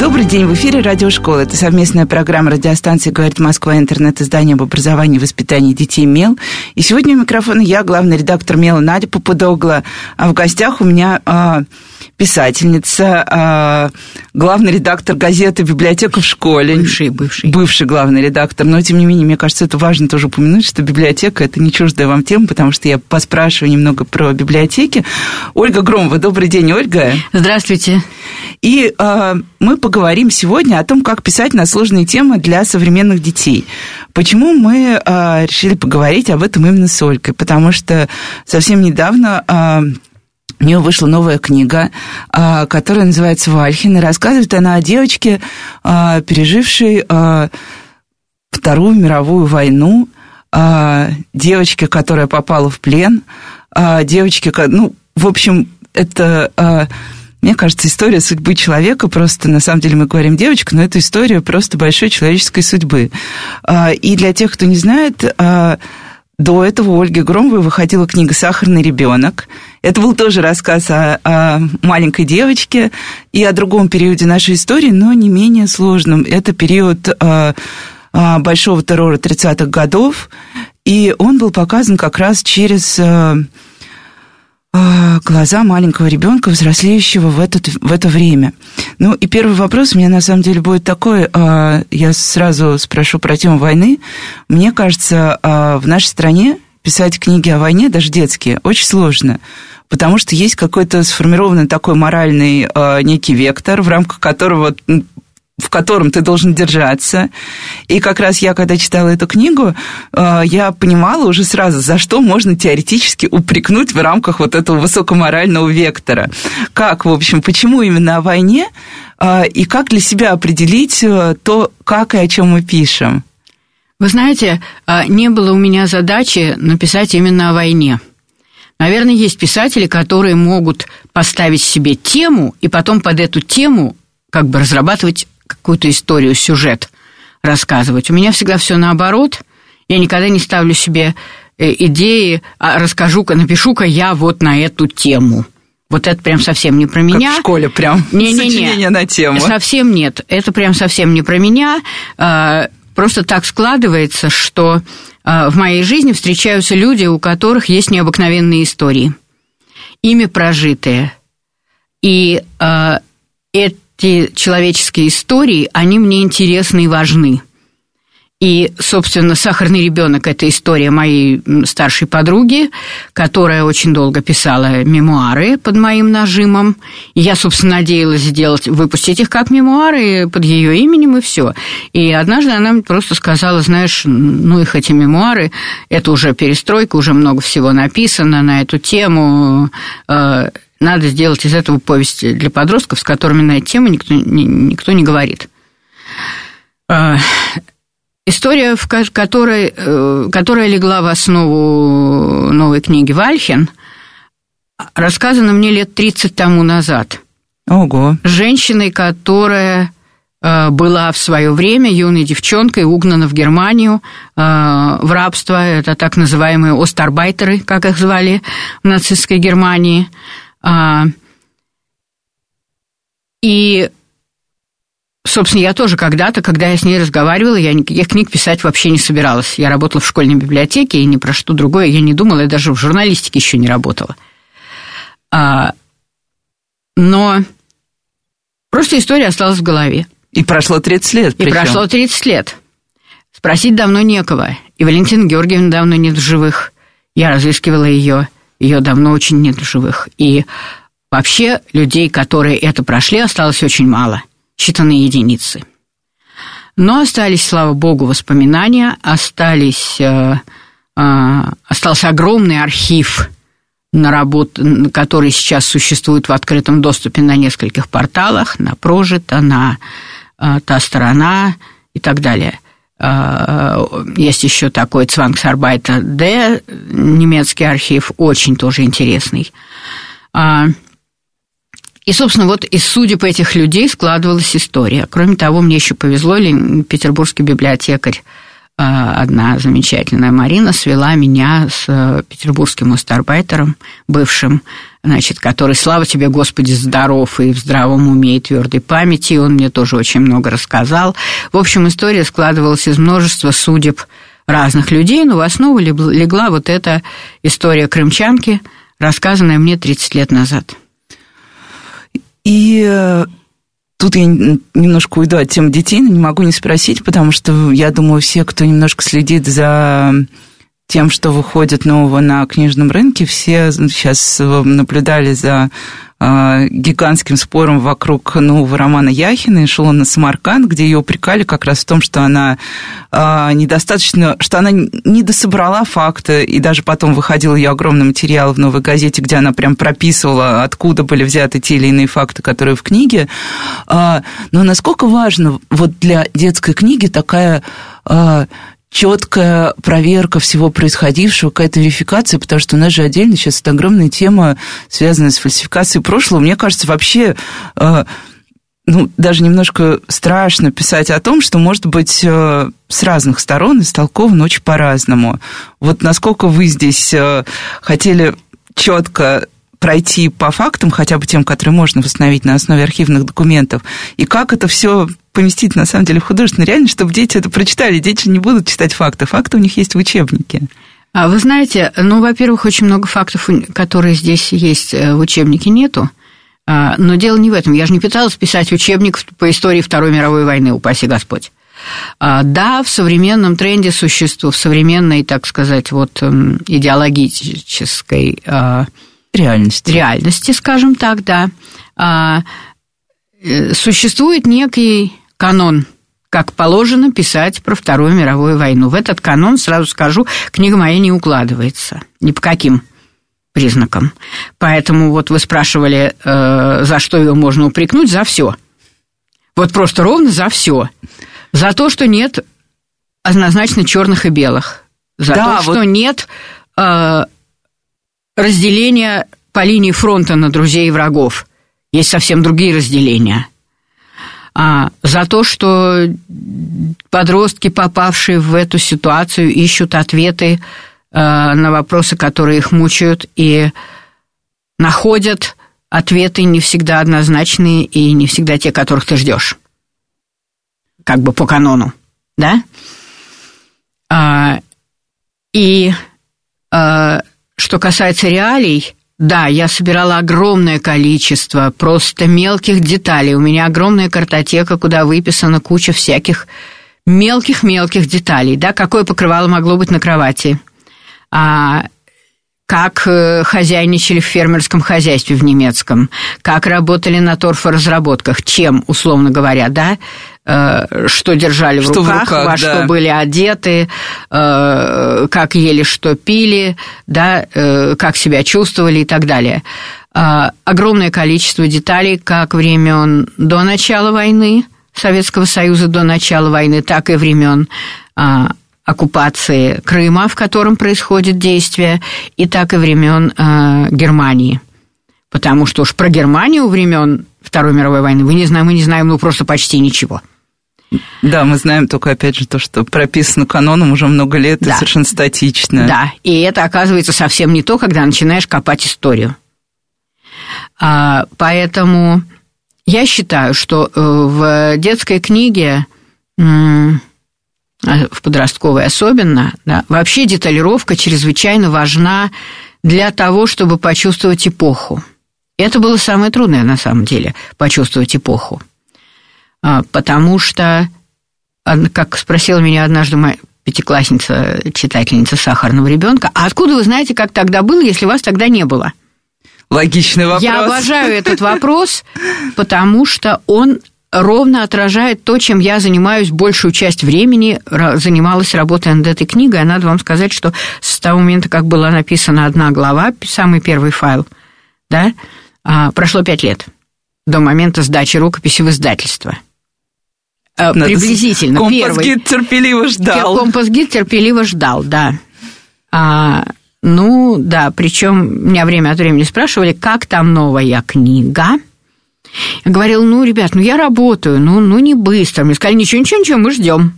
Добрый день, в эфире Радиошкола. Это совместная программа радиостанции «Говорит Москва», интернет-издание об образовании и воспитании детей «Мел». И сегодня у микрофона я, главный редактор «Мела» Надя Попудогла. А в гостях у меня а, писательница, а, главный редактор газеты «Библиотека в школе». Бывший, бывший. Бывший главный редактор. Но, тем не менее, мне кажется, это важно тоже упомянуть, что библиотека – это не чуждая вам тема, потому что я поспрашиваю немного про библиотеки. Ольга Громова. Добрый день, Ольга. Здравствуйте. И э, мы поговорим сегодня о том, как писать на сложные темы для современных детей. Почему мы э, решили поговорить об этом именно с Ольгой? Потому что совсем недавно э, у нее вышла новая книга, э, которая называется «Вальхин», и рассказывает она о девочке, э, пережившей э, Вторую мировую войну, девочке, которая попала в плен, девочке, ну, в общем, это... Мне кажется, история судьбы человека просто, на самом деле мы говорим девочка, но это история просто большой человеческой судьбы. И для тех, кто не знает, до этого у Ольги Громовой выходила книга «Сахарный ребенок». Это был тоже рассказ о, о маленькой девочке и о другом периоде нашей истории, но не менее сложном. Это период большого террора 30-х годов, и он был показан как раз через глаза маленького ребенка, взрослеющего в, этот, в это время. Ну, и первый вопрос у меня на самом деле будет такой, а, я сразу спрошу про тему войны. Мне кажется, а, в нашей стране писать книги о войне, даже детские, очень сложно потому что есть какой-то сформированный такой моральный э, некий вектор, в рамках которого в котором ты должен держаться. И как раз я, когда читала эту книгу, э, я понимала уже сразу, за что можно теоретически упрекнуть в рамках вот этого высокоморального вектора. Как, в общем, почему именно о войне, э, и как для себя определить э, то, как и о чем мы пишем. Вы знаете, не было у меня задачи написать именно о войне. Наверное, есть писатели, которые могут поставить себе тему и потом под эту тему как бы разрабатывать какую-то историю, сюжет рассказывать. У меня всегда все наоборот. Я никогда не ставлю себе э, идеи, а расскажу-ка, напишу-ка я вот на эту тему. Вот это прям совсем не про меня. Как в школе прям не, сочинение не, не. на тему. Совсем нет. Это прям совсем не про меня. А, просто так складывается, что а, в моей жизни встречаются люди, у которых есть необыкновенные истории, ими прожитые. И это те человеческие истории, они мне интересны и важны. И, собственно, «Сахарный ребенок» – это история моей старшей подруги, которая очень долго писала мемуары под моим нажимом. И я, собственно, надеялась сделать, выпустить их как мемуары под ее именем, и все. И однажды она мне просто сказала, знаешь, ну их эти мемуары, это уже перестройка, уже много всего написано на эту тему, э, надо сделать из этого повесть для подростков, с которыми на эту тему никто, никто не говорит. А, история, в которой, э, которая легла в основу новой книги Вальхен, рассказана мне лет 30 тому назад. Ого. Женщиной, которая э, была в свое время юной девчонкой, угнана в Германию э, в рабство. Это так называемые остарбайтеры, как их звали в нацистской Германии – и, собственно, я тоже когда-то, когда я с ней разговаривала, я никаких книг писать вообще не собиралась. Я работала в школьной библиотеке, и ни про что другое я не думала, я даже в журналистике еще не работала. А, но просто история осталась в голове. И прошло 30 лет. Причем. И прошло 30 лет. Спросить давно некого. И Валентина Георгиевна давно нет в живых. Я разыскивала ее ее давно очень нет в живых. И вообще людей, которые это прошли, осталось очень мало, считанные единицы. Но остались, слава богу, воспоминания, остались, э, э, остался огромный архив на работ, который сейчас существует в открытом доступе на нескольких порталах, на Прожито, на э, Та сторона и так далее – есть еще такой Цвангсарбайта Д, немецкий архив, очень тоже интересный. И, собственно, вот из судеб этих людей складывалась история. Кроме того, мне еще повезло, петербургский библиотекарь одна замечательная Марина свела меня с э, петербургским устарбайтером, бывшим, значит, который, слава тебе, Господи, здоров и в здравом уме и твердой памяти, он мне тоже очень много рассказал. В общем, история складывалась из множества судеб разных людей, но в основу легла вот эта история крымчанки, рассказанная мне 30 лет назад. И э, Тут я немножко уйду от темы детей, но не могу не спросить, потому что я думаю, все, кто немножко следит за тем, что выходит нового на книжном рынке, все сейчас наблюдали за а, гигантским спором вокруг нового романа Яхина «Эшелон на Самарканд», где ее упрекали как раз в том, что она а, недостаточно, что она не дособрала факты, и даже потом выходил ее огромный материал в «Новой газете», где она прям прописывала, откуда были взяты те или иные факты, которые в книге. Но насколько важно вот для детской книги такая четкая проверка всего происходившего, какая-то верификация, потому что у нас же отдельно сейчас это огромная тема, связанная с фальсификацией прошлого. Мне кажется, вообще э, ну, даже немножко страшно писать о том, что может быть э, с разных сторон истолковано очень по-разному. Вот насколько вы здесь э, хотели четко пройти по фактам, хотя бы тем, которые можно восстановить на основе архивных документов, и как это все поместить, на самом деле, в художественную реальность, чтобы дети это прочитали. Дети не будут читать факты. Факты у них есть в учебнике. А вы знаете, ну, во-первых, очень много фактов, которые здесь есть э, в учебнике, нету. А, но дело не в этом. Я же не пыталась писать учебник по истории Второй мировой войны, упаси Господь. А, да, в современном тренде существует, в современной, так сказать, вот эм, идеологической а, реальности, реальности скажем так, да, э, существует некий канон, как положено писать про Вторую мировую войну. В этот канон, сразу скажу, книга моя не укладывается. Ни по каким признакам. Поэтому вот вы спрашивали, э, за что ее можно упрекнуть, за все. Вот просто ровно за все. За то, что нет однозначно черных и белых. За да, то, вот... что нет э, разделения по линии фронта на друзей и врагов. Есть совсем другие разделения – а, за то, что подростки, попавшие в эту ситуацию, ищут ответы а, на вопросы, которые их мучают, и находят ответы не всегда однозначные и не всегда те, которых ты ждешь. Как бы по канону, да? А, и а, что касается реалий, да, я собирала огромное количество просто мелких деталей. У меня огромная картотека, куда выписана куча всяких мелких-мелких деталей. Да, какое покрывало могло быть на кровати. А, как э, хозяйничали в фермерском хозяйстве в немецком, как работали на торфоразработках, чем, условно говоря, да, что держали в что руках, в руках во да. что были одеты, э, как ели, что пили, да, как себя чувствовали и так далее. Огромное количество деталей как времен до начала войны, Советского Союза до начала войны, так и времен оккупации Крыма, в котором происходит действие, и так и времен э, Германии. Потому что уж про Германию времен Второй мировой войны мы не знаем, мы не знаем ну просто почти ничего. Да, мы знаем только, опять же, то, что прописано каноном уже много лет да. и совершенно статично. Да, и это оказывается совсем не то, когда начинаешь копать историю. А, поэтому я считаю, что э, в детской книге а, в подростковой особенно, да, вообще деталировка чрезвычайно важна для того, чтобы почувствовать эпоху. Это было самое трудное на самом деле, почувствовать эпоху. А, потому что, как спросила меня однажды моя пятиклассница, читательница «Сахарного ребенка», а откуда вы знаете, как тогда было, если вас тогда не было? Логичный вопрос. Я обожаю этот вопрос, потому что он ровно отражает то, чем я занимаюсь большую часть времени, занималась работой над этой книгой. надо вам сказать, что с того момента, как была написана одна глава, самый первый файл, да, а, прошло пять лет до момента сдачи рукописи в издательство. А, надо Приблизительно. Компас-гид терпеливо ждал. Компас-гид терпеливо ждал, да. А, Ну, да, причем меня время от времени спрашивали, как там новая книга. Я говорила, ну, ребят, ну я работаю, ну, ну не быстро. Мне сказали, ничего, ничего, ничего, мы ждем.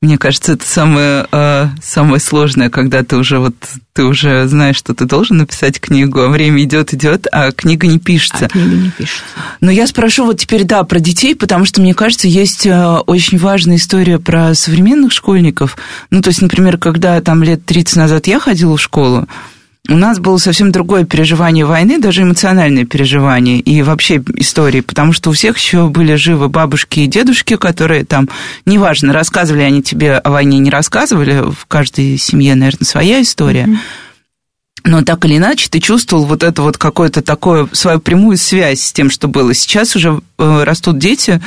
Мне кажется, это самое, э, самое сложное, когда ты уже вот ты уже знаешь, что ты должен написать книгу, а время идет, идет, а книга не пишется. А книга не пишется. Но я спрошу вот теперь, да, про детей, потому что, мне кажется, есть э, очень важная история про современных школьников. Ну, то есть, например, когда там лет 30 назад я ходила в школу, у нас было совсем другое переживание войны, даже эмоциональное переживание и вообще истории, потому что у всех еще были живы бабушки и дедушки, которые там, неважно, рассказывали они тебе о войне, не рассказывали, в каждой семье, наверное, своя история. Mm-hmm. Но так или иначе ты чувствовал вот это вот какое-то такое, свою прямую связь с тем, что было. Сейчас уже э, растут дети,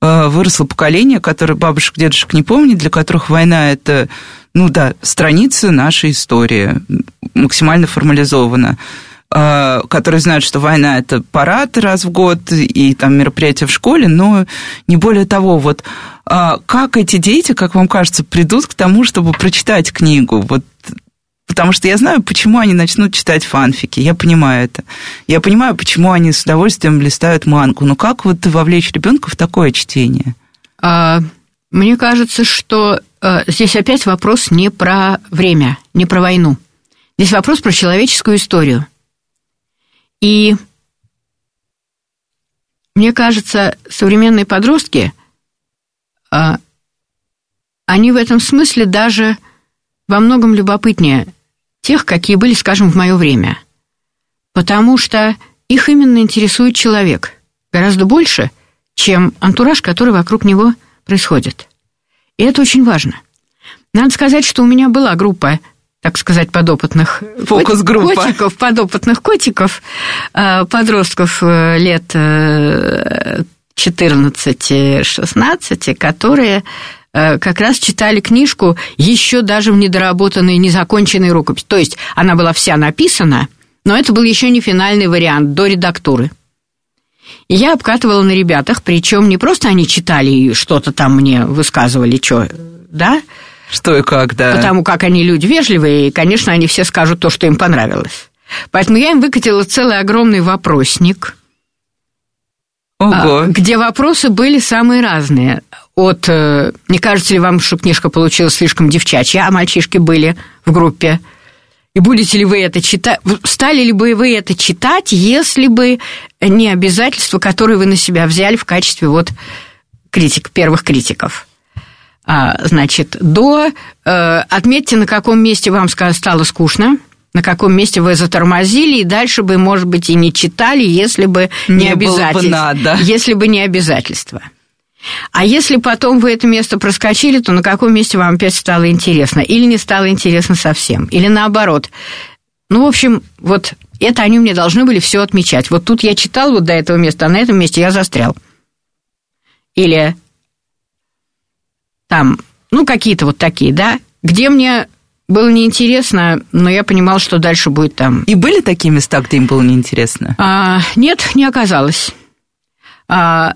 э, выросло поколение, которое бабушек, дедушек не помнит, для которых война это ну да, страницы нашей истории, максимально формализована а, которые знают, что война – это парад раз в год и там мероприятия в школе, но не более того. Вот а, как эти дети, как вам кажется, придут к тому, чтобы прочитать книгу? Вот Потому что я знаю, почему они начнут читать фанфики. Я понимаю это. Я понимаю, почему они с удовольствием листают мангу. Но как вот вовлечь ребенка в такое чтение? А, мне кажется, что здесь опять вопрос не про время, не про войну. Здесь вопрос про человеческую историю. И мне кажется, современные подростки, э, они в этом смысле даже во многом любопытнее тех, какие были, скажем, в мое время. Потому что их именно интересует человек гораздо больше, чем антураж, который вокруг него – происходит. И это очень важно. Надо сказать, что у меня была группа так сказать, подопытных Фокус-группа. котиков, подопытных котиков, э, подростков э, лет 14-16, э, которые как раз читали книжку еще даже в недоработанной, незаконченной рукописи. То есть она была вся написана, но это был еще не финальный вариант до редактуры. И я обкатывала на ребятах, причем не просто они читали и что-то там мне высказывали, что, да? Что и как, да. Потому как они люди вежливые, и, конечно, они все скажут то, что им понравилось. Поэтому я им выкатила целый огромный вопросник, Ого. А, где вопросы были самые разные. От э, «Не кажется ли вам, что книжка получилась слишком девчачья?» А мальчишки были в группе – и будете ли вы это читать? Стали ли бы вы это читать, если бы не обязательства, которые вы на себя взяли в качестве вот критик, первых критиков? А, значит, до... Э, отметьте, на каком месте вам стало скучно, на каком месте вы затормозили, и дальше бы, может быть, и не читали, если бы не, не обязательства. Бы надо. Если бы не обязательства. А если потом вы это место проскочили, то на каком месте вам опять стало интересно? Или не стало интересно совсем? Или наоборот? Ну, в общем, вот это они мне должны были все отмечать. Вот тут я читал вот до этого места, а на этом месте я застрял. Или там, ну, какие-то вот такие, да, где мне было неинтересно, но я понимал, что дальше будет там. И были такие места, где им было неинтересно? А, нет, не оказалось. А,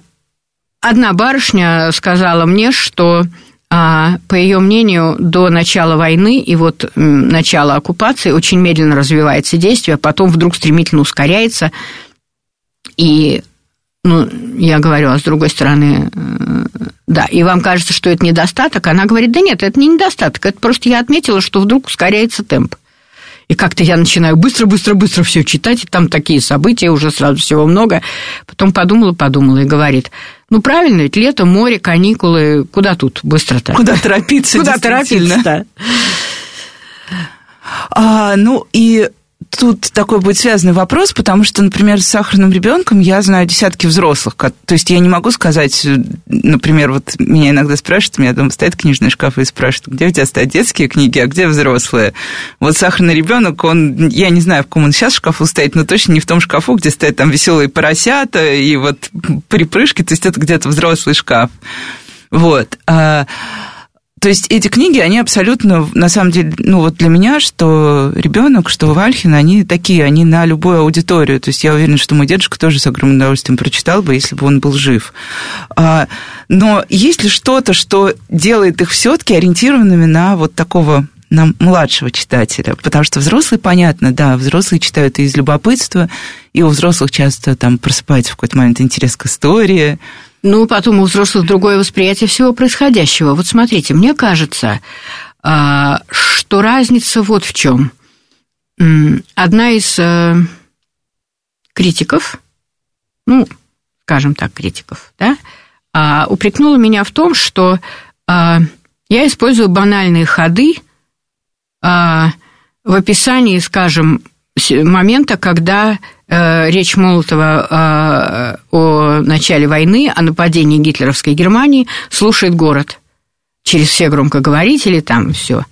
одна барышня сказала мне, что а, по ее мнению, до начала войны и вот начала оккупации очень медленно развивается действие, а потом вдруг стремительно ускоряется. И, ну, я говорю, а с другой стороны, э, да, и вам кажется, что это недостаток? Она говорит, да нет, это не недостаток, это просто я отметила, что вдруг ускоряется темп. И как-то я начинаю быстро-быстро-быстро все читать, и там такие события, уже сразу всего много. Потом подумала, подумала и говорит, ну, правильно, ведь лето, море, каникулы, куда тут быстро-то? Куда торопиться, Куда торопиться-то? А, ну, и тут такой будет связанный вопрос, потому что, например, с сахарным ребенком я знаю десятки взрослых. То есть я не могу сказать, например, вот меня иногда спрашивают, у меня дома стоит книжный шкаф и спрашивают, где у тебя стоят детские книги, а где взрослые. Вот сахарный ребенок, он, я не знаю, в каком он сейчас шкафу стоит, но точно не в том шкафу, где стоят там веселые поросята и вот припрыжки, то есть это где-то взрослый шкаф. Вот. То есть эти книги, они абсолютно, на самом деле, ну вот для меня, что ребенок, что Вальхин, они такие, они на любую аудиторию. То есть я уверена, что мой дедушка тоже с огромным удовольствием прочитал бы, если бы он был жив. А, но есть ли что-то, что делает их все-таки ориентированными на вот такого на младшего читателя? Потому что взрослые, понятно, да, взрослые читают из любопытства, и у взрослых часто там просыпается в какой-то момент интерес к истории. Ну, потом у взрослых другое восприятие всего происходящего. Вот смотрите, мне кажется, а, что разница вот в чем. Одна из э, критиков, ну, скажем так, критиков, да, а, упрекнула меня в том, что а, я использую банальные ходы в описании, скажем, момента, когда речь Молотова о начале войны, о нападении гитлеровской Германии слушает город – через все громкоговорители, там все.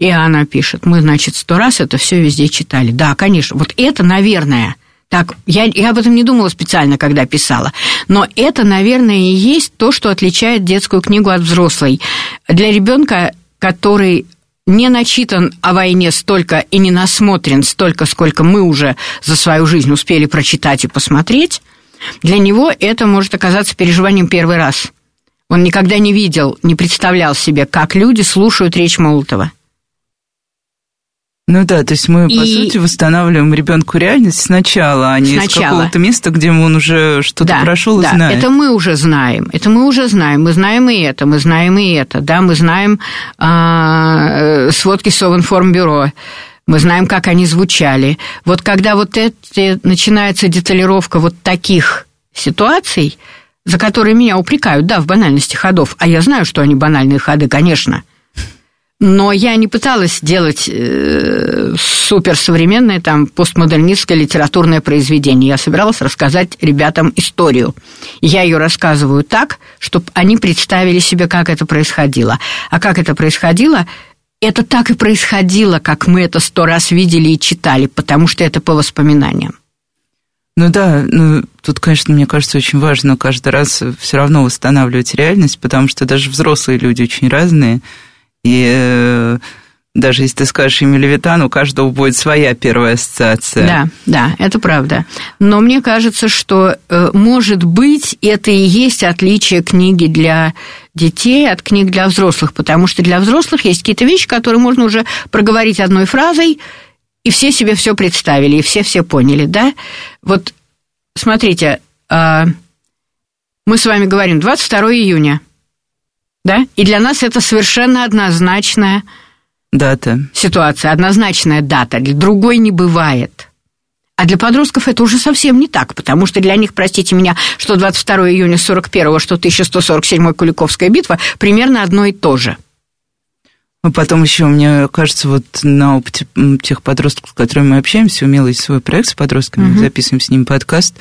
И она пишет, мы, значит, сто раз это все везде читали. Да, конечно, вот это, наверное, так, я, я об этом не думала специально, когда писала. Но это, наверное, и есть то, что отличает детскую книгу от взрослой. Для ребенка, который не начитан о войне столько и не насмотрен столько, сколько мы уже за свою жизнь успели прочитать и посмотреть, для него это может оказаться переживанием первый раз – он никогда не видел, не представлял себе, как люди слушают речь Молотова. Ну да, то есть мы, и... по сути, восстанавливаем ребенку реальность сначала, а не сначала. с какого-то места, где он уже что-то да, прошел да, и знает. Это мы уже знаем. Это мы уже знаем. Мы знаем и это, мы знаем и это. Да, мы знаем а, сводки Совинформбюро. Мы знаем, как они звучали. Вот когда вот это начинается деталировка вот таких ситуаций, за которые меня упрекают, да, в банальности ходов, а я знаю, что они банальные ходы, конечно. Но я не пыталась делать э, суперсовременное там постмодернистское литературное произведение. Я собиралась рассказать ребятам историю. Я ее рассказываю так, чтобы они представили себе, как это происходило. А как это происходило, это так и происходило, как мы это сто раз видели и читали, потому что это по воспоминаниям. Ну да, ну тут, конечно, мне кажется, очень важно каждый раз все равно восстанавливать реальность, потому что даже взрослые люди очень разные, и э, даже если ты скажешь имя Левитан, у каждого будет своя первая ассоциация. Да, да, это правда. Но мне кажется, что, э, может быть, это и есть отличие книги для детей от книг для взрослых, потому что для взрослых есть какие-то вещи, которые можно уже проговорить одной фразой, и все себе все представили, и все все поняли, да? Вот смотрите, а, мы с вами говорим 22 июня, да? И для нас это совершенно однозначная дата. Ситуация, однозначная дата. Для другой не бывает. А для подростков это уже совсем не так, потому что для них, простите меня, что 22 июня 41 что 1147 Куликовская битва, примерно одно и то же. А потом еще, мне кажется, вот на опыте тех подростков, с которыми мы общаемся, умелый есть свой проект с подростками, mm-hmm. записываем с ними подкаст.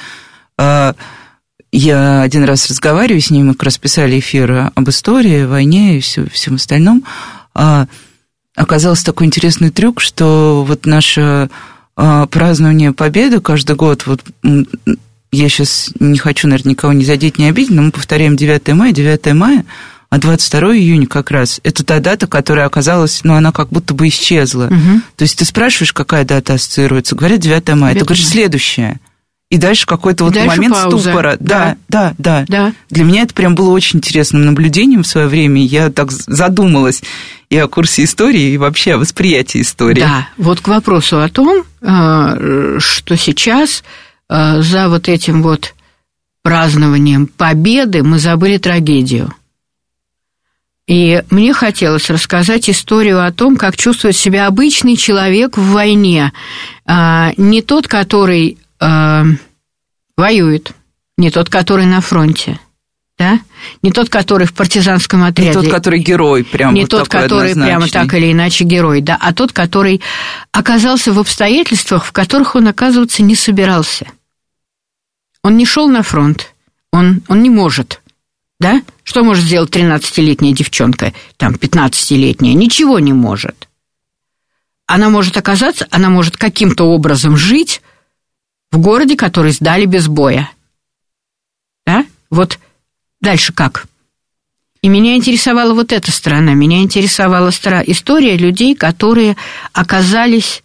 А, я один раз разговариваю с ними, мы как раз писали эфир об истории, войне и все, всем остальном. А, оказался такой интересный трюк, что вот наше празднование Победы каждый год, вот я сейчас не хочу, наверное, никого не задеть, не обидеть, но мы повторяем 9 мая, 9 мая – а 22 июня как раз это та дата, которая оказалась, ну, она как будто бы исчезла. Угу. То есть ты спрашиваешь, какая дата ассоциируется, говорят 9 мая, 9 ты говоришь следующая. И дальше какой-то вот дальше момент пауза. ступора. Да, да, да, да. Для меня это прям было очень интересным наблюдением в свое время. Я так задумалась и о курсе истории, и вообще о восприятии истории. Да, вот к вопросу о том, э, что сейчас э, за вот этим вот празднованием победы мы забыли трагедию. И мне хотелось рассказать историю о том, как чувствует себя обычный человек в войне. А, не тот, который а, воюет, не тот, который на фронте, да? Не тот, который в партизанском отряде. Не тот, который герой, прямо Не вот тот, который однозначный. прямо так или иначе герой, да, а тот, который оказался в обстоятельствах, в которых он оказываться не собирался. Он не шел на фронт, он, он не может да? Что может сделать 13-летняя девчонка, там, 15-летняя? Ничего не может. Она может оказаться, она может каким-то образом жить в городе, который сдали без боя. Да? Вот дальше как? И меня интересовала вот эта сторона, меня интересовала история людей, которые оказались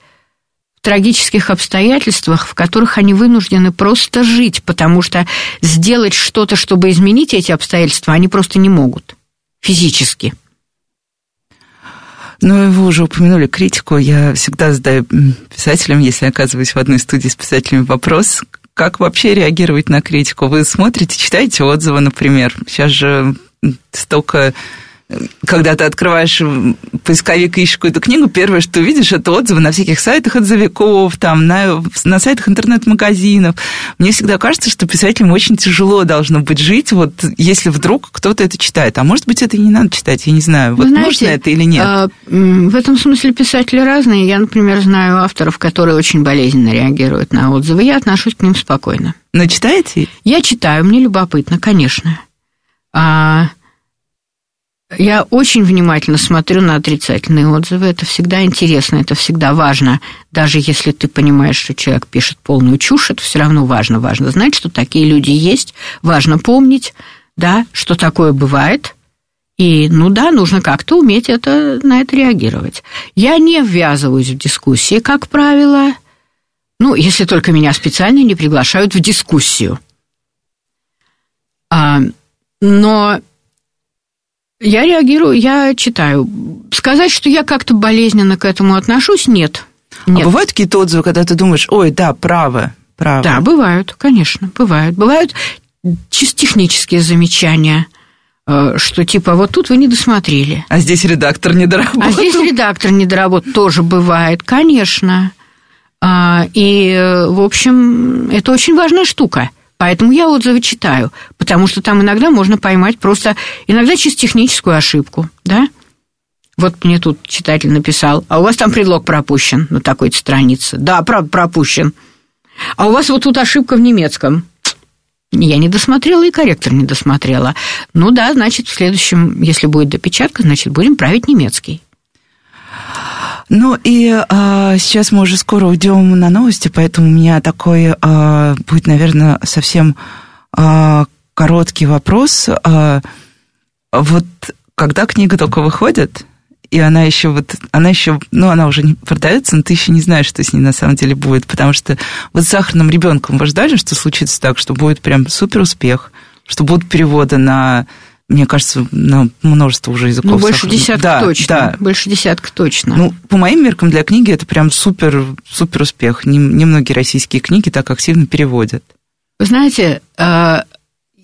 в трагических обстоятельствах, в которых они вынуждены просто жить, потому что сделать что-то, чтобы изменить эти обстоятельства, они просто не могут физически. Ну, вы уже упомянули критику. Я всегда задаю писателям, если оказываюсь в одной студии с писателями, вопрос, как вообще реагировать на критику? Вы смотрите, читаете отзывы, например. Сейчас же столько когда ты открываешь поисковик и ищешь какую-то книгу, первое, что видишь, это отзывы на всяких сайтах отзывиков, там, на, на сайтах интернет-магазинов. Мне всегда кажется, что писателям очень тяжело должно быть жить, вот если вдруг кто-то это читает. А может быть, это и не надо читать, я не знаю. Вот Знаете, нужно это или нет? А, в этом смысле писатели разные. Я, например, знаю авторов, которые очень болезненно реагируют на отзывы. Я отношусь к ним спокойно. Но читаете? Я читаю, мне любопытно, конечно. А я очень внимательно смотрю на отрицательные отзывы. Это всегда интересно, это всегда важно. Даже если ты понимаешь, что человек пишет полную чушь, это все равно важно. Важно знать, что такие люди есть. Важно помнить, да, что такое бывает. И, ну да, нужно как-то уметь это, на это реагировать. Я не ввязываюсь в дискуссии, как правило. Ну, если только меня специально не приглашают в дискуссию. А, но я реагирую, я читаю. Сказать, что я как-то болезненно к этому отношусь, нет. А нет. А бывают какие-то отзывы, когда ты думаешь, ой, да, право, право? Да, бывают, конечно, бывают. Бывают чисто технические замечания, э, что типа вот тут вы не досмотрели. А здесь редактор не доработал. А здесь редактор не доработал, тоже бывает, конечно. А, и, э, в общем, это очень важная штука – Поэтому я отзывы читаю, потому что там иногда можно поймать просто, иногда чисто техническую ошибку, да? Вот мне тут читатель написал, а у вас там предлог пропущен на такой-то странице. Да, пропущен. А у вас вот тут ошибка в немецком. Я не досмотрела, и корректор не досмотрела. Ну да, значит, в следующем, если будет допечатка, значит, будем править немецкий. Ну и а, сейчас мы уже скоро уйдем на новости, поэтому у меня такой а, будет, наверное, совсем а, короткий вопрос. А, вот когда книга только выходит, и она еще вот, она еще, ну, она уже не продается, но ты еще не знаешь, что с ней на самом деле будет, потому что вот с сахарным ребенком вы ждали, что случится так, что будет прям супер успех, что будут переводы на мне кажется, на множество уже языков. Ну, больше десятка да, точно. Да. Больше десятка точно. Ну, по моим меркам, для книги это прям супер, супер успех. Немногие российские книги так активно переводят. Вы знаете, э,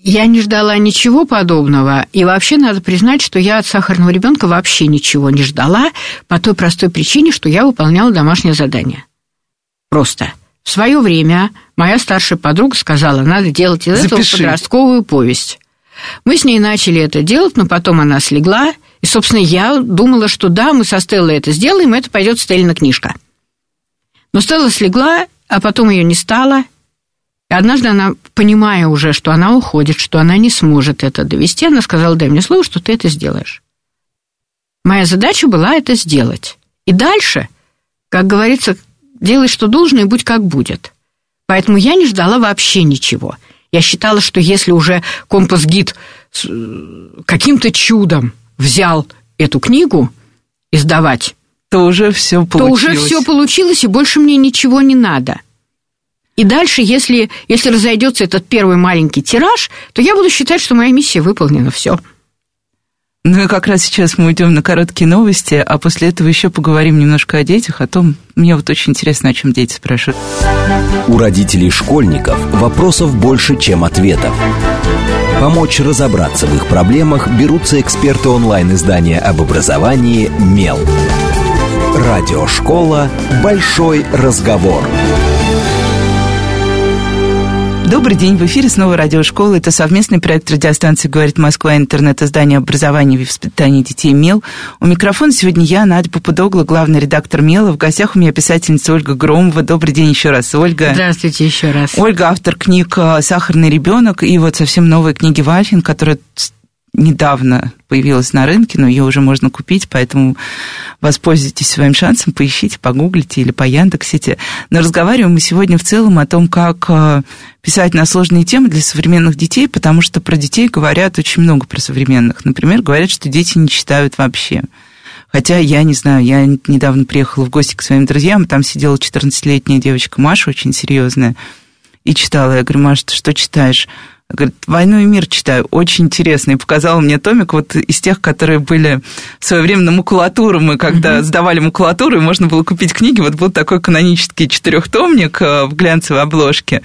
я не ждала ничего подобного, и вообще надо признать, что я от сахарного ребенка вообще ничего не ждала по той простой причине, что я выполняла домашнее задание. Просто. В свое время моя старшая подруга сказала, надо делать из этого Запиши. подростковую повесть. Мы с ней начали это делать, но потом она слегла. И, собственно, я думала, что да, мы со Стеллой это сделаем, это пойдет Стеллина книжка. Но Стелла слегла, а потом ее не стало. И однажды она, понимая уже, что она уходит, что она не сможет это довести, она сказала, дай мне слово, что ты это сделаешь. Моя задача была это сделать. И дальше, как говорится, делай, что должно, и будь как будет. Поэтому я не ждала вообще ничего. Я считала, что если уже компас-гид каким-то чудом взял эту книгу издавать, то уже все получилось. То уже все получилось, и больше мне ничего не надо. И дальше, если, если разойдется этот первый маленький тираж, то я буду считать, что моя миссия выполнена. Все. Ну и как раз сейчас мы уйдем на короткие новости, а после этого еще поговорим немножко о детях, о том, мне вот очень интересно, о чем дети спрашивают. У родителей школьников вопросов больше, чем ответов. Помочь разобраться в их проблемах берутся эксперты онлайн-издания об образовании «Мел». Радиошкола «Большой разговор». Добрый день, в эфире снова радиошкола. Это совместный проект радиостанции «Говорит Москва» интернет-издание образования и воспитания детей МЕЛ. У микрофона сегодня я, Надя Попудогла, главный редактор МЕЛа. В гостях у меня писательница Ольга Громова. Добрый день еще раз, Ольга. Здравствуйте еще раз. Ольга, автор книг «Сахарный ребенок» и вот совсем новой книги Вальфин, которая недавно появилась на рынке, но ее уже можно купить, поэтому воспользуйтесь своим шансом, поищите, погуглите или по Яндексите. Но разговариваем мы сегодня в целом о том, как э, писать на сложные темы для современных детей, потому что про детей говорят очень много про современных. Например, говорят, что дети не читают вообще. Хотя я не знаю, я недавно приехала в гости к своим друзьям, там сидела 14-летняя девочка Маша, очень серьезная, и читала. Я говорю, Маша, ты что читаешь? Говорит, «Войну и мир» читаю, очень интересно. И показал мне томик вот из тех, которые были в свое время на макулатуру. Мы когда uh-huh. сдавали макулатуру, и можно было купить книги, вот был такой канонический четырехтомник э, в глянцевой обложке.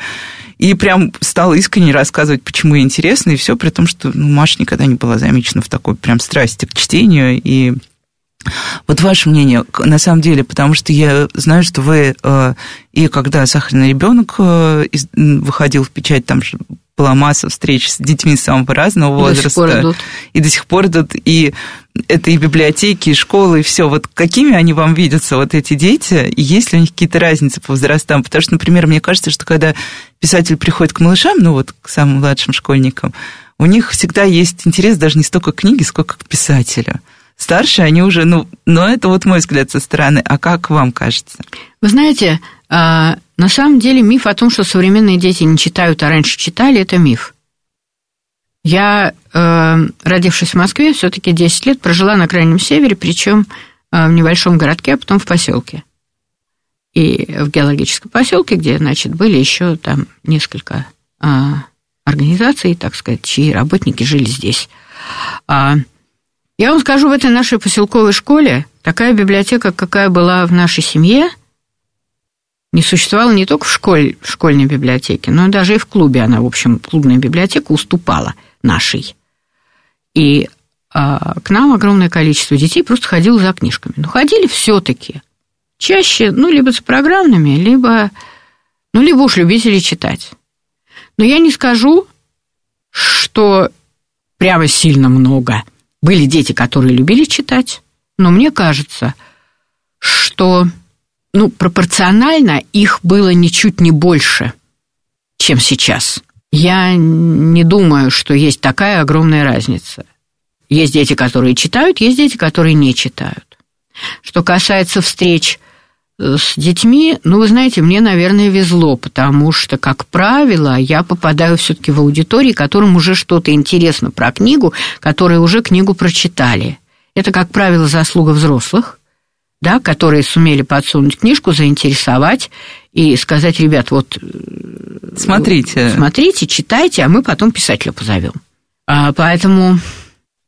И прям стал искренне рассказывать, почему интересно, и все, при том, что ну, Маша никогда не была замечена в такой прям страсти к чтению, и вот ваше мнение, на самом деле, потому что я знаю, что вы э, и когда «Сахарный ребенок» э, выходил в печать, там же была масса встреч с детьми самого разного возраста. До сих пор идут. И до сих пор идут. И это и библиотеки, и школы, и все. Вот какими они вам видятся, вот эти дети, и есть ли у них какие-то разницы по возрастам? Потому что, например, мне кажется, что когда писатель приходит к малышам, ну вот к самым младшим школьникам, у них всегда есть интерес даже не столько к книге, сколько к писателю старше, они уже, ну, но это вот мой взгляд со стороны. А как вам кажется? Вы знаете, на самом деле миф о том, что современные дети не читают, а раньше читали, это миф. Я, э, родившись в Москве, все-таки 10 лет прожила на Крайнем Севере, причем э, в небольшом городке, а потом в поселке. И в геологическом поселке, где, значит, были еще там несколько а, организаций, так сказать, чьи работники жили здесь. Я вам скажу, в этой нашей поселковой школе такая библиотека, какая была в нашей семье, не существовала не только в, школе, в школьной библиотеке, но даже и в клубе. Она, в общем, клубная библиотека уступала нашей. И а, к нам огромное количество детей просто ходило за книжками. Но ходили все-таки чаще, ну, либо с программными, либо, ну, либо уж любители читать. Но я не скажу, что прямо сильно много – были дети, которые любили читать, но мне кажется, что ну, пропорционально их было ничуть не больше, чем сейчас. Я не думаю, что есть такая огромная разница. Есть дети, которые читают, есть дети, которые не читают. Что касается встреч с детьми, ну, вы знаете, мне, наверное, везло, потому что, как правило, я попадаю все-таки в аудитории, которым уже что-то интересно про книгу, которые уже книгу прочитали. Это, как правило, заслуга взрослых, да, которые сумели подсунуть книжку, заинтересовать и сказать, ребят, вот... Э, смотрите. Смотрите, читайте, а мы потом писателя позовем. А, поэтому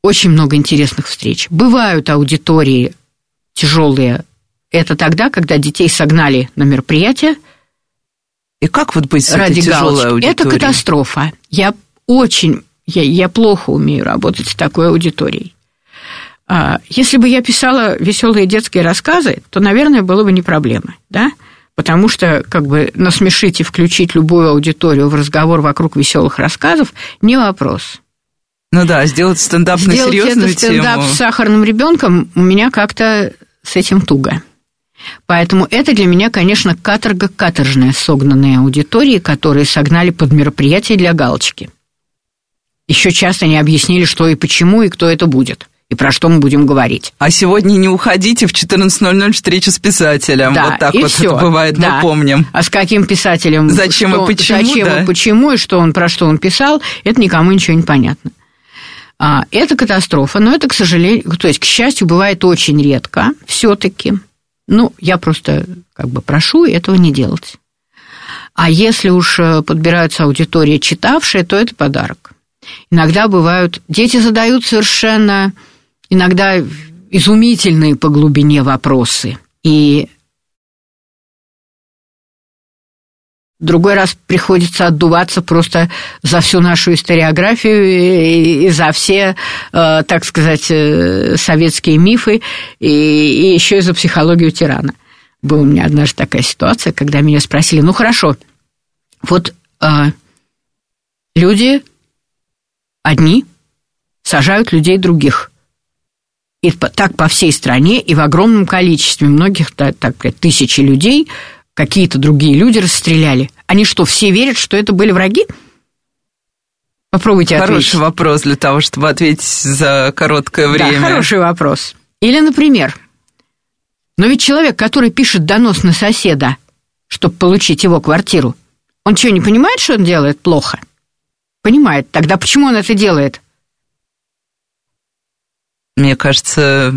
очень много интересных встреч. Бывают аудитории тяжелые это тогда, когда детей согнали на мероприятие. И как вот быть с ради этой тяжелой аудиторией? Это катастрофа. Я очень, я, я плохо умею работать с такой аудиторией. А, если бы я писала веселые детские рассказы, то, наверное, было бы не проблема, да? Потому что, как бы, насмешить и включить любую аудиторию в разговор вокруг веселых рассказов не вопрос. Ну да, сделать стендап сделать на серьезную это стендап тему. с сахарным ребенком у меня как-то с этим туго. Поэтому это для меня, конечно, каторга каторжная, согнанные аудитории, которые согнали под мероприятие для галочки. Еще часто не объяснили, что и почему, и кто это будет и про что мы будем говорить. А сегодня не уходите в 14.00 встреча с писателем. Да, вот так вот все. это бывает, да. мы помним. А с каким писателем? Зачем что, и почему? Зачем да? и почему, и что он, про что он писал, это никому ничего не понятно. А, это катастрофа, но это, к сожалению, то есть, к счастью, бывает очень редко все-таки. Ну, я просто как бы прошу этого не делать. А если уж э, подбираются аудитории читавшие, то это подарок. Иногда бывают... Дети задают совершенно иногда изумительные по глубине вопросы. И Другой раз приходится отдуваться просто за всю нашу историографию и за все, э, так сказать, э, советские мифы, и еще и за психологию тирана. Была у меня однажды такая ситуация, когда меня спросили, ну хорошо, вот э, люди одни сажают людей других. И так по всей стране и в огромном количестве, многих, так, так тысячи людей какие-то другие люди расстреляли. Они что, все верят, что это были враги? Попробуйте Хороший ответить. вопрос для того, чтобы ответить за короткое время. Да, хороший вопрос. Или, например, но ведь человек, который пишет донос на соседа, чтобы получить его квартиру, он что, не понимает, что он делает плохо? Понимает. Тогда почему он это делает? Мне кажется,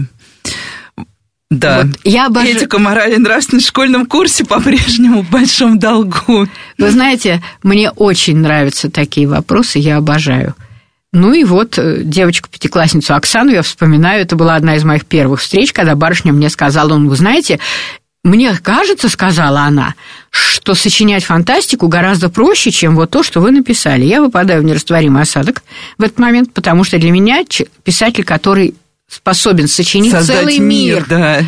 Да. Вот я обож... Этика, мораль и нравственность в школьном курсе по-прежнему в большом долгу. Вы знаете, мне очень нравятся такие вопросы, я обожаю. Ну и вот э, девочку-пятиклассницу Оксану я вспоминаю, это была одна из моих первых встреч, когда барышня мне сказала, он, вы знаете, мне кажется, сказала она, что сочинять фантастику гораздо проще, чем вот то, что вы написали. Я выпадаю в нерастворимый осадок в этот момент, потому что для меня писатель, который способен сочинить Создать целый мир, мир. Да.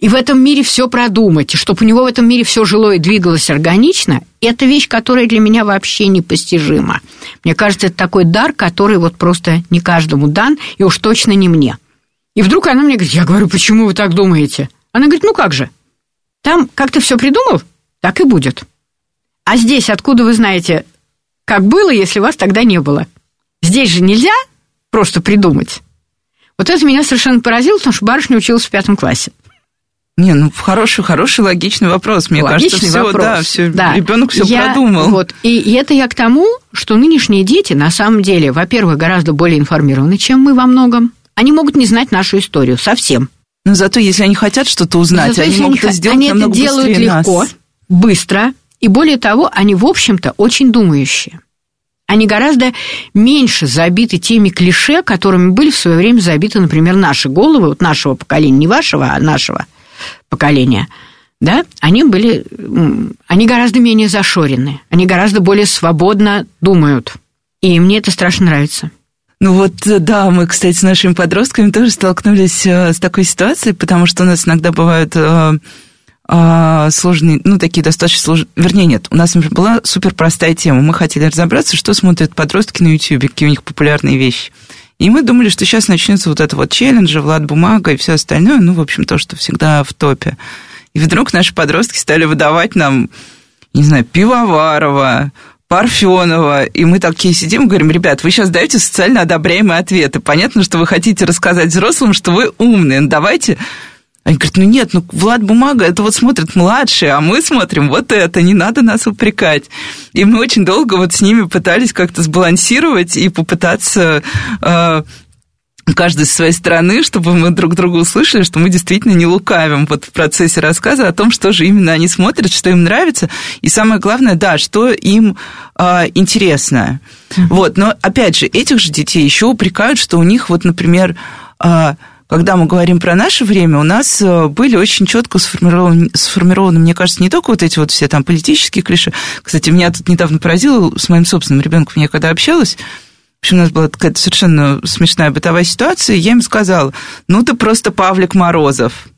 И в этом мире все продумать, и чтобы у него в этом мире все жило и двигалось органично, это вещь, которая для меня вообще непостижима. Мне кажется, это такой дар, который вот просто не каждому дан, и уж точно не мне. И вдруг она мне говорит, я говорю, почему вы так думаете? Она говорит, ну как же, там как ты все придумал, так и будет. А здесь откуда вы знаете, как было, если вас тогда не было? Здесь же нельзя просто придумать. Вот это меня совершенно поразило, потому что барышня училась в пятом классе. Не, ну хороший, хороший, логичный вопрос. Мне логичный кажется, все, вопрос. да, все, да. ребенок все я, продумал. Вот, и, и это я к тому, что нынешние дети на самом деле, во-первых, гораздо более информированы, чем мы во многом. Они могут не знать нашу историю совсем. Но зато если они хотят что-то узнать, зато, они могут это сделать они намного это делают легко, нас. быстро, и более того, они, в общем-то, очень думающие они гораздо меньше забиты теми клише, которыми были в свое время забиты, например, наши головы, вот нашего поколения, не вашего, а нашего поколения, да, они были, они гораздо менее зашорены, они гораздо более свободно думают. И мне это страшно нравится. Ну вот, да, мы, кстати, с нашими подростками тоже столкнулись э, с такой ситуацией, потому что у нас иногда бывают э, а, сложные, ну, такие достаточно сложные... Вернее, нет, у нас, была супер простая тема. Мы хотели разобраться, что смотрят подростки на YouTube, какие у них популярные вещи. И мы думали, что сейчас начнется вот это вот челлендж, Влад Бумага и все остальное, ну, в общем, то, что всегда в топе. И вдруг наши подростки стали выдавать нам, не знаю, Пивоварова, Парфенова, и мы такие сидим и говорим, ребят, вы сейчас даете социально одобряемые ответы. Понятно, что вы хотите рассказать взрослым, что вы умные, но давайте они говорят, ну нет, ну Влад Бумага, это вот смотрят младшие, а мы смотрим вот это, не надо нас упрекать. И мы очень долго вот с ними пытались как-то сбалансировать и попытаться э, каждый с своей стороны, чтобы мы друг друга услышали, что мы действительно не лукавим вот в процессе рассказа о том, что же именно они смотрят, что им нравится, и самое главное, да, что им э, интересно. Mm-hmm. Вот, но опять же, этих же детей еще упрекают, что у них вот, например, э, когда мы говорим про наше время, у нас э, были очень четко сформированы, сформированы, мне кажется, не только вот эти вот все там политические клише. Кстати, меня тут недавно поразило с моим собственным ребенком, я когда общалась, в общем, у нас была какая-то совершенно смешная бытовая ситуация, и я им сказала, ну ты просто Павлик Морозов.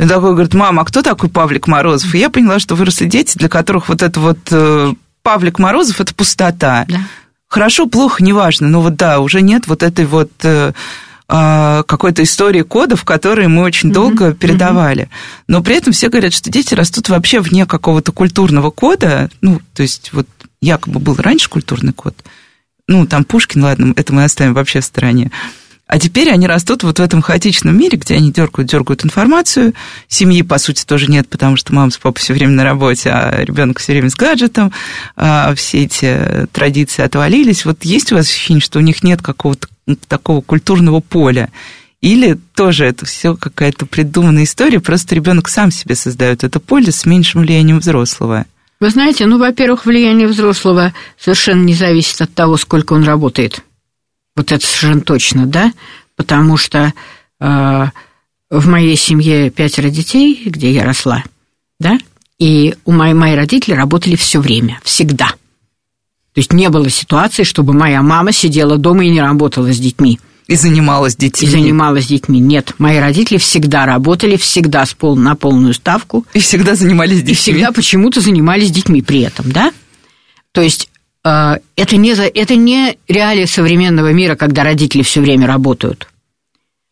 И такой говорит, мама, а кто такой Павлик Морозов? И я поняла, что выросли дети, для которых вот это вот э, Павлик Морозов – это пустота. Да. Хорошо, плохо, неважно, но вот да, уже нет вот этой вот э, какой-то истории кодов, которые мы очень mm-hmm. долго передавали. Mm-hmm. Но при этом все говорят, что дети растут вообще вне какого-то культурного кода. Ну, то есть вот якобы был раньше культурный код. Ну, там Пушкин, ладно, это мы оставим вообще в стороне. А теперь они растут вот в этом хаотичном мире, где они дергают, дергают информацию. Семьи, по сути, тоже нет, потому что мама с папой все время на работе, а ребенок все время с гаджетом. А все эти традиции отвалились. Вот есть у вас ощущение, что у них нет какого-то такого культурного поля? Или тоже это все какая-то придуманная история, просто ребенок сам себе создает это поле с меньшим влиянием взрослого? Вы знаете, ну, во-первых, влияние взрослого совершенно не зависит от того, сколько он работает. Вот это совершенно точно, да? Потому что э, в моей семье пятеро детей, где я росла, да, и у мои, мои родители работали все время, всегда. То есть не было ситуации, чтобы моя мама сидела дома и не работала с детьми. И занималась детьми. И занималась детьми. Нет, мои родители всегда работали, всегда с пол, на полную ставку. И всегда занимались детьми. И всегда почему-то занимались детьми при этом, да? То есть а, это не, это не реалии современного мира, когда родители все время работают.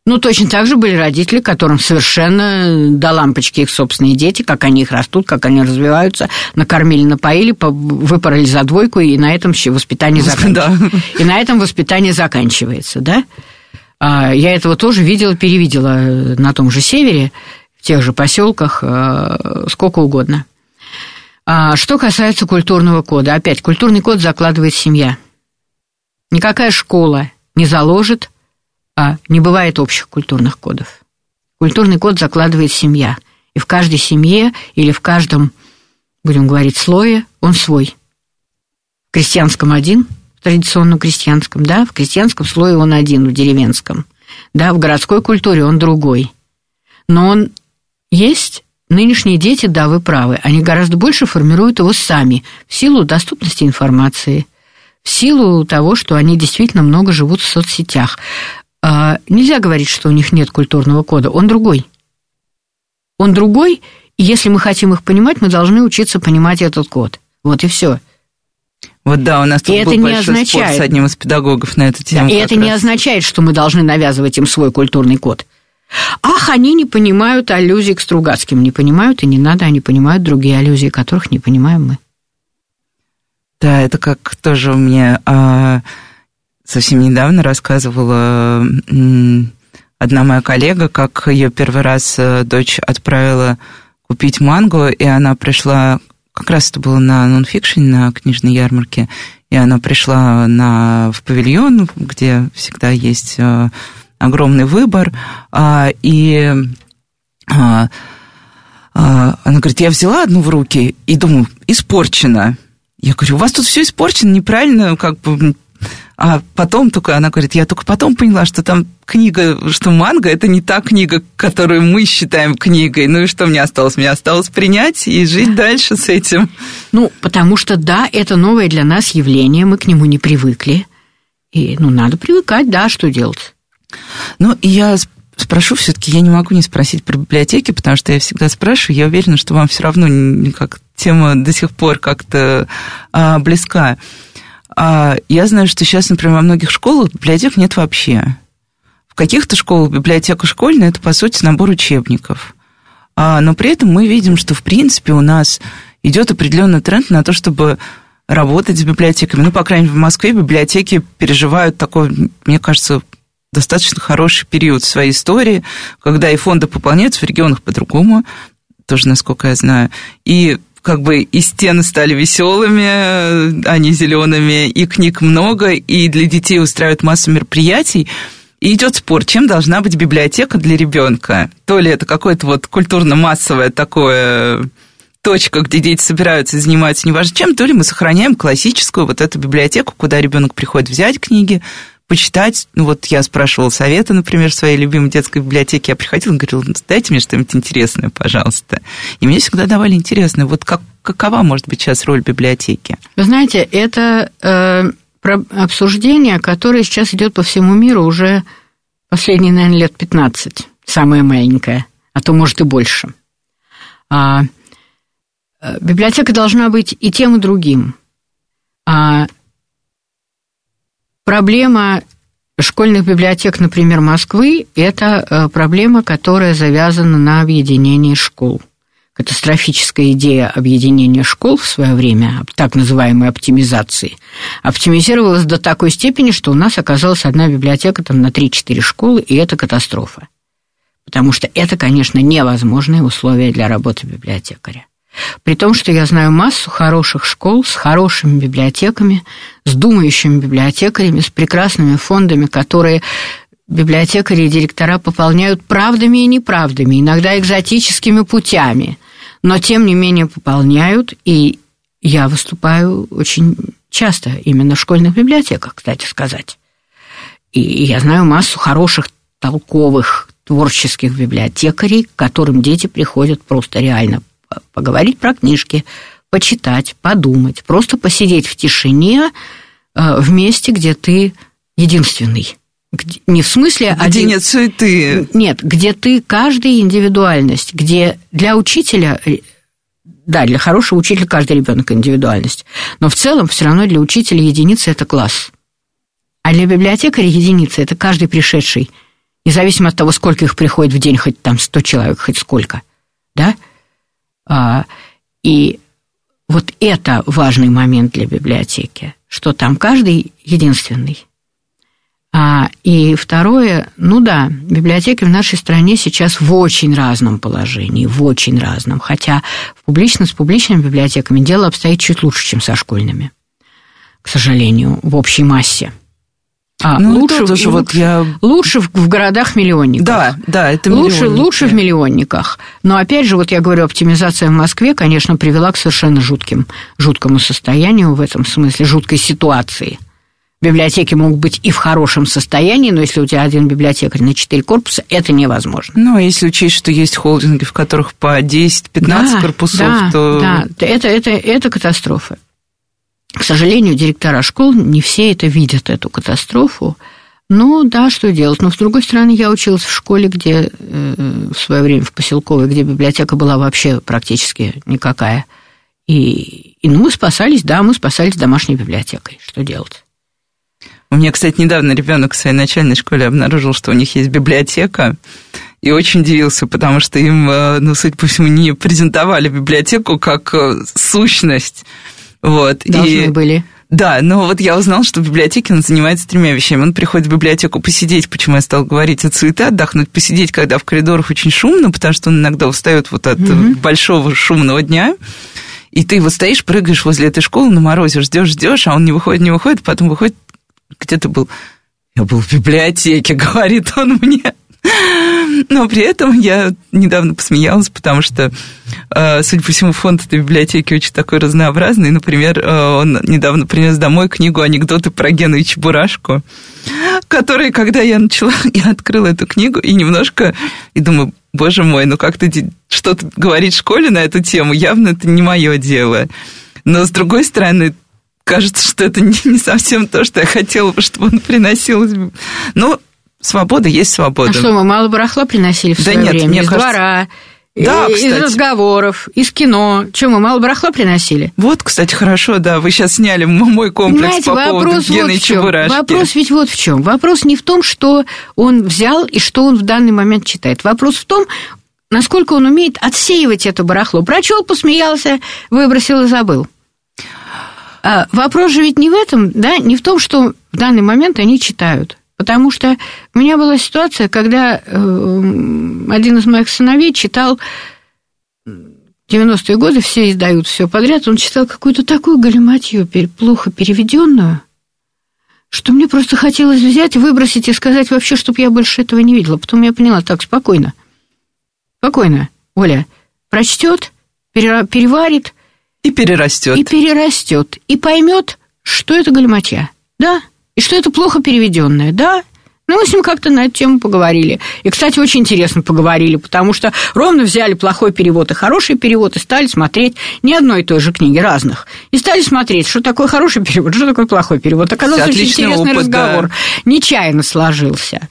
Ну, точно так же были родители, которым совершенно до лампочки их собственные дети, как они их растут, как они развиваются, накормили, напоили, выпороли за двойку, и на этом воспитание заканчивается. Да. И на этом воспитание заканчивается, да? А, я этого тоже видела, перевидела на том же севере, в тех же поселках, а, сколько угодно. А что касается культурного кода, опять, культурный код закладывает семья. Никакая школа не заложит, а не бывает общих культурных кодов. Культурный код закладывает семья. И в каждой семье или в каждом, будем говорить, слое он свой. В крестьянском один, в традиционном крестьянском, да, в крестьянском слое он один, в деревенском. Да, в городской культуре он другой. Но он есть, нынешние дети, да, вы правы, они гораздо больше формируют его сами в силу доступности информации, в силу того, что они действительно много живут в соцсетях. А, нельзя говорить, что у них нет культурного кода, он другой. Он другой, и если мы хотим их понимать, мы должны учиться понимать этот код. Вот и все. Вот да, у нас тут и был это большой означает, спор с одним из педагогов на эту тему. Да, и это раз. не означает, что мы должны навязывать им свой культурный код. Ах, они не понимают аллюзий к Стругацким. Не понимают, и не надо, они понимают другие аллюзии, которых не понимаем мы. Да, это как тоже мне а, совсем недавно рассказывала одна моя коллега, как ее первый раз э, дочь отправила купить манго, и она пришла, как раз это было на нонфикшн, на книжной ярмарке, и она пришла на, в павильон, где всегда есть э, огромный выбор, а, и а, а, она говорит, я взяла одну в руки и думаю, испорчена. Я говорю, у вас тут все испорчено, неправильно, как бы а потом только, она говорит, я только потом поняла, что там книга, что манга, это не та книга, которую мы считаем книгой. Ну и что мне осталось? Мне осталось принять и жить дальше с этим. Ну, потому что, да, это новое для нас явление, мы к нему не привыкли. И, ну, надо привыкать, да, что делать? Ну, и я спрошу все-таки, я не могу не спросить про библиотеки, потому что я всегда спрашиваю, я уверена, что вам все равно как тема до сих пор как-то а, близка. А я знаю, что сейчас, например, во многих школах библиотек нет вообще. В каких-то школах библиотека школьная – это, по сути, набор учебников. А, но при этом мы видим, что, в принципе, у нас идет определенный тренд на то, чтобы работать с библиотеками. Ну, по крайней мере, в Москве библиотеки переживают такой, мне кажется, достаточно хороший период в своей истории, когда и фонды пополняются в регионах по-другому, тоже, насколько я знаю, и как бы и стены стали веселыми, не зелеными, и книг много, и для детей устраивают массу мероприятий. И идет спор, чем должна быть библиотека для ребенка. То ли это какое-то вот культурно-массовое такое точка, где дети собираются и занимаются неважно чем, то ли мы сохраняем классическую вот эту библиотеку, куда ребенок приходит взять книги, почитать. Ну, вот я спрашивала совета, например, в своей любимой детской библиотеке. Я приходила и говорила, «Ну, дайте мне что-нибудь интересное, пожалуйста. И мне всегда давали интересное. Вот как, какова может быть сейчас роль библиотеки? Вы знаете, это э, обсуждение, которое сейчас идет по всему миру уже последние, наверное, лет 15, самое маленькое, а то, может, и больше. А, э, библиотека должна быть и тем, и другим. А Проблема школьных библиотек, например, Москвы, это э, проблема, которая завязана на объединении школ. Катастрофическая идея объединения школ в свое время, так называемой оптимизации, оптимизировалась до такой степени, что у нас оказалась одна библиотека там, на 3-4 школы, и это катастрофа. Потому что это, конечно, невозможные условия для работы библиотекаря. При том, что я знаю массу хороших школ с хорошими библиотеками, с думающими библиотекарями, с прекрасными фондами, которые библиотекари и директора пополняют правдами и неправдами, иногда экзотическими путями, но тем не менее пополняют, и я выступаю очень часто именно в школьных библиотеках, кстати сказать. И я знаю массу хороших, толковых, творческих библиотекарей, к которым дети приходят просто реально поговорить про книжки, почитать, подумать, просто посидеть в тишине э, в месте, где ты единственный. Не в смысле... Где один... нет суеты. Нет, где ты каждая индивидуальность, где для учителя э, да, для хорошего учителя каждый ребенок индивидуальность. Но в целом все равно для учителя единица это класс. А для библиотекаря единица это каждый пришедший, независимо от того, сколько их приходит в день, хоть там 100 человек, хоть сколько. Да? А, и вот это важный момент для библиотеки, что там каждый единственный. А, и второе, ну да, библиотеки в нашей стране сейчас в очень разном положении, в очень разном. Хотя в публично, с публичными библиотеками дело обстоит чуть лучше, чем со школьными, к сожалению, в общей массе. А, Ну, лучше, тоже лучше, вот я- лучше в, в городах-миллионниках. Да, да, это Лучше, лучше в миллионниках. Но опять же, вот я говорю, оптимизация в Москве, конечно, привела к совершенно жутким, жуткому состоянию в этом смысле, жуткой ситуации. Библиотеки могут быть и в хорошем состоянии, но если у тебя один библиотекарь на четыре корпуса, это невозможно. Ну, а если учесть, что есть холдинги, в которых по 10-15 Да, корпусов, да, то... Да, это, это, это катастрофа. К сожалению, директора школ не все это видят, эту катастрофу. Ну, да, что делать. Но, с другой стороны, я училась в школе, где э, в свое время в поселковой, где библиотека была вообще практически никакая. И, и ну, мы спасались, да, мы спасались домашней библиотекой. Что делать? У меня, кстати, недавно ребенок в своей начальной школе обнаружил, что у них есть библиотека, и очень удивился, потому что им, э, ну, судя по всему, не презентовали библиотеку как э, сущность. Вот. Должны и... были. Да, но вот я узнал, что в библиотеке он занимается тремя вещами. Он приходит в библиотеку посидеть, почему я стал говорить от суеты, отдохнуть, посидеть, когда в коридорах очень шумно, потому что он иногда устает вот от Мгм. большого шумного дня. И ты вот стоишь, прыгаешь возле этой школы на морозе, ждешь, ждешь, а он не выходит, не выходит, потом выходит, где ты был? Я был в библиотеке, говорит он мне. Но при этом я недавно посмеялась, потому что, э, судя по всему, фонд этой библиотеки очень такой разнообразный. Например, э, он недавно принес домой книгу «Анекдоты про Гену и Чебурашку», которые, когда я начала, я открыла эту книгу и немножко, и думаю, боже мой, ну как-то ди- что-то говорить в школе на эту тему, явно это не мое дело. Но, с другой стороны, кажется, что это не, совсем то, что я хотела бы, чтобы он приносил. из- Ну, свобода есть свобода. А что, мы мало барахла приносили в Да свое нет, время? мне из кажется- двора, Да, э, из кстати. разговоров, из кино. Что, мы мало барахла приносили? Вот, кстати, хорошо, да, вы сейчас сняли мой комплекс Понимаете, по поводу вопрос Гены вот в чем. Чебурашки. Вопрос ведь вот в чем. Вопрос не в том, что он взял и что он в данный момент читает. Вопрос в том, насколько он умеет отсеивать это барахло. Прочел, посмеялся, выбросил и забыл. А вопрос же ведь не в этом, да, не в том, что в данный момент они читают. Потому что у меня была ситуация, когда э, один из моих сыновей читал 90-е годы, все издают все подряд, он читал какую-то такую галиматью, плохо переведенную, что мне просто хотелось взять, выбросить и сказать вообще, чтобы я больше этого не видела. Потом я поняла, так, спокойно, спокойно, Оля, прочтет, переварит И перерастет. и перерастет, и поймет, что это галиматья, да, и что это плохо переведенное, да. Ну, мы с ним как-то на эту тему поговорили. И, кстати, очень интересно поговорили, потому что ровно взяли плохой перевод и хороший перевод и стали смотреть ни одной и той же книги, разных. И стали смотреть, что такое хороший перевод, что такое плохой перевод. Оказался очень интересный опыт, да. разговор. Нечаянно сложился.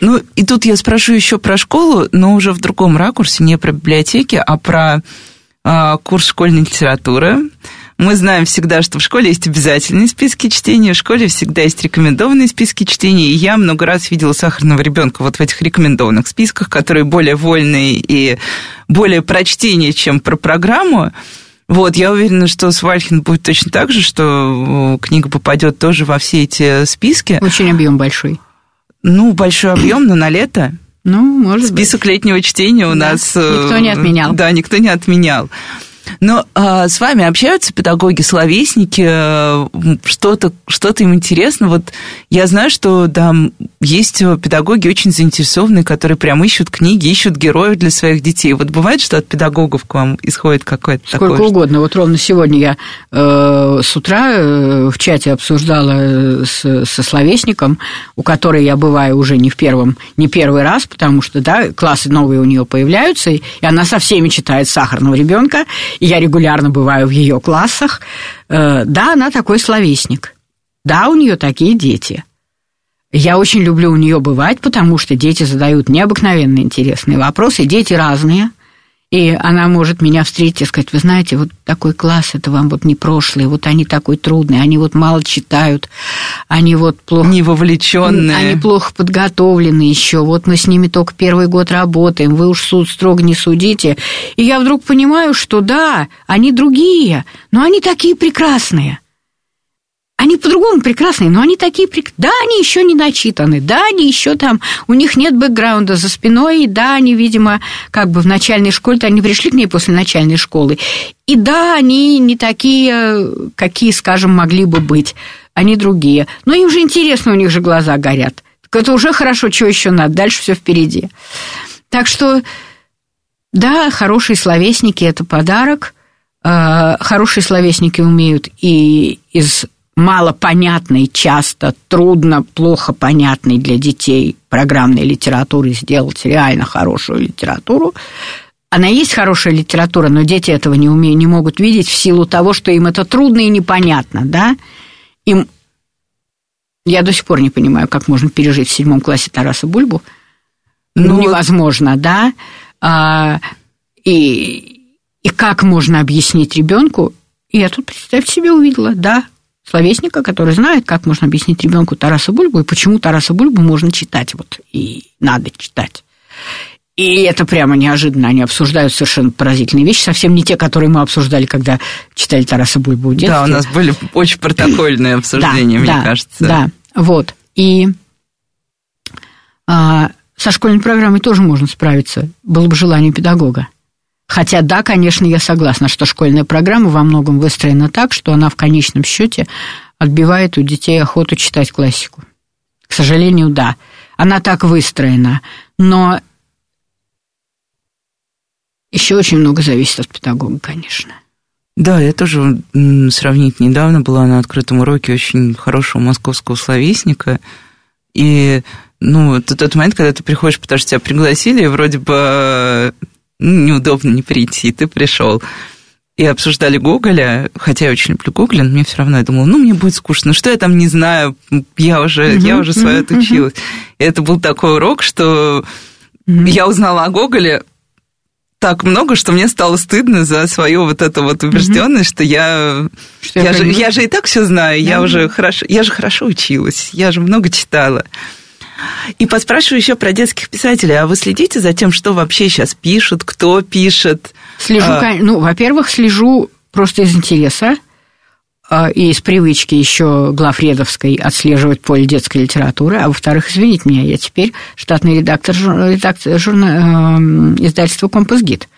Ну, и тут я спрошу еще про школу, но уже в другом ракурсе, не про библиотеки, а про а, курс школьной литературы. Мы знаем всегда, что в школе есть обязательные списки чтения, в школе всегда есть рекомендованные списки чтения, и я много раз видела сахарного ребенка вот в этих рекомендованных списках, которые более вольные и более про чтение, чем про программу. Вот, я уверена, что с Вальхин будет точно так же, что э, книга попадет тоже во все эти списки. Очень объем большой. Ну, большой объем, но на лето. Ну, может быть. Список летнего чтения у Да, нас... э, никто не отменял. Да, никто не отменял. Но а, с вами общаются педагоги, словесники, э, что-то что им интересно. Вот я знаю, что да, есть педагоги очень заинтересованные, которые прям ищут книги, ищут героев для своих детей. Вот бывает, что от педагогов к вам исходит какое-то Сколько такое? угодно. Вот ровно сегодня я э, с утра э, в чате обсуждала э, с, со словесником, у которой я бываю уже не в первом, не первый раз, потому что, да, классы новые у нее появляются, и она со всеми читает сахарного ребенка, и я регулярно бываю в ее классах. Э, да, она такой словесник. Да, у нее такие дети. Я очень люблю у нее бывать, потому что дети задают необыкновенно интересные вопросы, дети разные. И она может меня встретить и сказать, вы знаете, вот такой класс, это вам вот не прошлый, вот они такой трудные, они вот мало читают, они вот плохо... Не вовлеченные. Они плохо подготовлены еще, вот мы с ними только первый год работаем, вы уж суд строго не судите. И я вдруг понимаю, что да, они другие, но они такие прекрасные. Они по-другому прекрасные, но они такие прекрасные. Да, они еще не начитаны, да, они еще там, у них нет бэкграунда за спиной, и да, они, видимо, как бы в начальной школе, они пришли к ней после начальной школы. И да, они не такие, какие, скажем, могли бы быть. они другие. Но им же интересно, у них же глаза горят. Так это уже хорошо, что еще надо, дальше все впереди. Так что, да, хорошие словесники – это подарок. Э, хорошие словесники умеют и из малопонятной, часто трудно, плохо понятной для детей программной литературы сделать реально хорошую литературу. Она есть хорошая литература, но дети этого не умеют, не могут видеть в силу того, что им это трудно и непонятно, да? Им я до сих пор не понимаю, как можно пережить в седьмом классе Тараса Бульбу. Ну, ну невозможно, да? А, и, и как можно объяснить ребенку? Я тут, представьте себе, увидела, да, словесника, который знает, как можно объяснить ребенку Тараса Бульбу и почему Тараса Бульбу можно читать, вот, и надо читать. И это прямо неожиданно. Они обсуждают совершенно поразительные вещи, совсем не те, которые мы обсуждали, когда читали Тараса Бульбу в детстве. Да, у нас были очень протокольные обсуждения, мне да, кажется. Да, вот. И а, со школьной программой тоже можно справиться, было бы желание педагога. Хотя, да, конечно, я согласна, что школьная программа во многом выстроена так, что она в конечном счете отбивает у детей охоту читать классику. К сожалению, да, она так выстроена. Но еще очень много зависит от педагога, конечно. Да, я тоже сравнить недавно была на открытом уроке очень хорошего московского словесника. И, ну, это тот момент, когда ты приходишь, потому что тебя пригласили, и вроде бы неудобно не прийти, ты пришел. И обсуждали Гоголя, хотя я очень люблю Гоголя, но мне все равно я думала, ну, мне будет скучно, ну, что я там не знаю, я уже, uh-huh, я уже свое uh-huh, отучилась. И это был такой урок, что uh-huh. я узнала о Гоголе так много, что мне стало стыдно за свою вот эту вот убежденность, mm-hmm. что я, что я, я, же, я же и так все знаю, mm-hmm. я уже хорошо, я же хорошо училась, я же много читала. И поспрашиваю еще про детских писателей. А вы следите за тем, что вообще сейчас пишут, кто пишет? Слежу, а... ну, во-первых, слежу просто из интереса. А, и из привычки еще главредовской отслеживать поле детской литературы, а во-вторых, извините меня, я теперь штатный редактор, редактор журна, э, издательства «Компас Гид».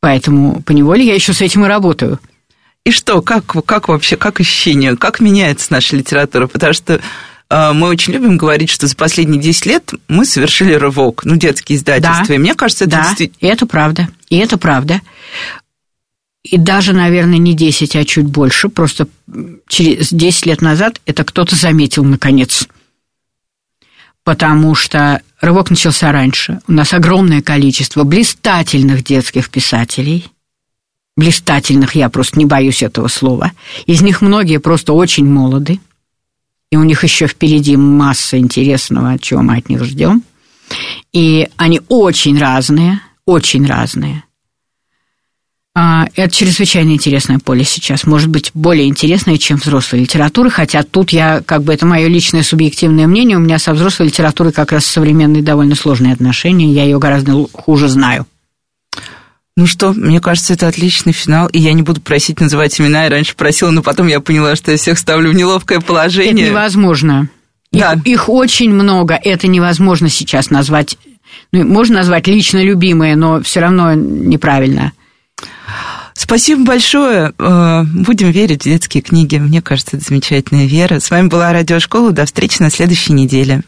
Поэтому поневоле я еще с этим и работаю. И что, как, как вообще, как ощущение, как меняется наша литература? Потому что мы очень любим говорить, что за последние 10 лет мы совершили рывок, ну, детские издательства. Да, и мне кажется, это да, действительно... и это правда, и это правда и даже, наверное, не 10, а чуть больше, просто через 10 лет назад это кто-то заметил наконец. Потому что рывок начался раньше. У нас огромное количество блистательных детских писателей. Блистательных, я просто не боюсь этого слова. Из них многие просто очень молоды. И у них еще впереди масса интересного, чего мы от них ждем. И они очень разные, очень разные. А, это чрезвычайно интересное поле сейчас. Может быть, более интересное, чем взрослая литература, хотя тут я, как бы, это мое личное субъективное мнение, у меня со взрослой литературой как раз современные довольно сложные отношения, я ее гораздо хуже знаю. Ну что, мне кажется, это отличный финал, и я не буду просить называть имена, я раньше просила, но потом я поняла, что я всех ставлю в неловкое положение. Это невозможно. Да. Их, их очень много, это невозможно сейчас назвать. Ну, можно назвать лично любимые, но все равно неправильно. Спасибо большое. Э, будем верить в детские книги. Мне кажется, это замечательная вера. С вами была Радиошкола. До встречи на следующей неделе.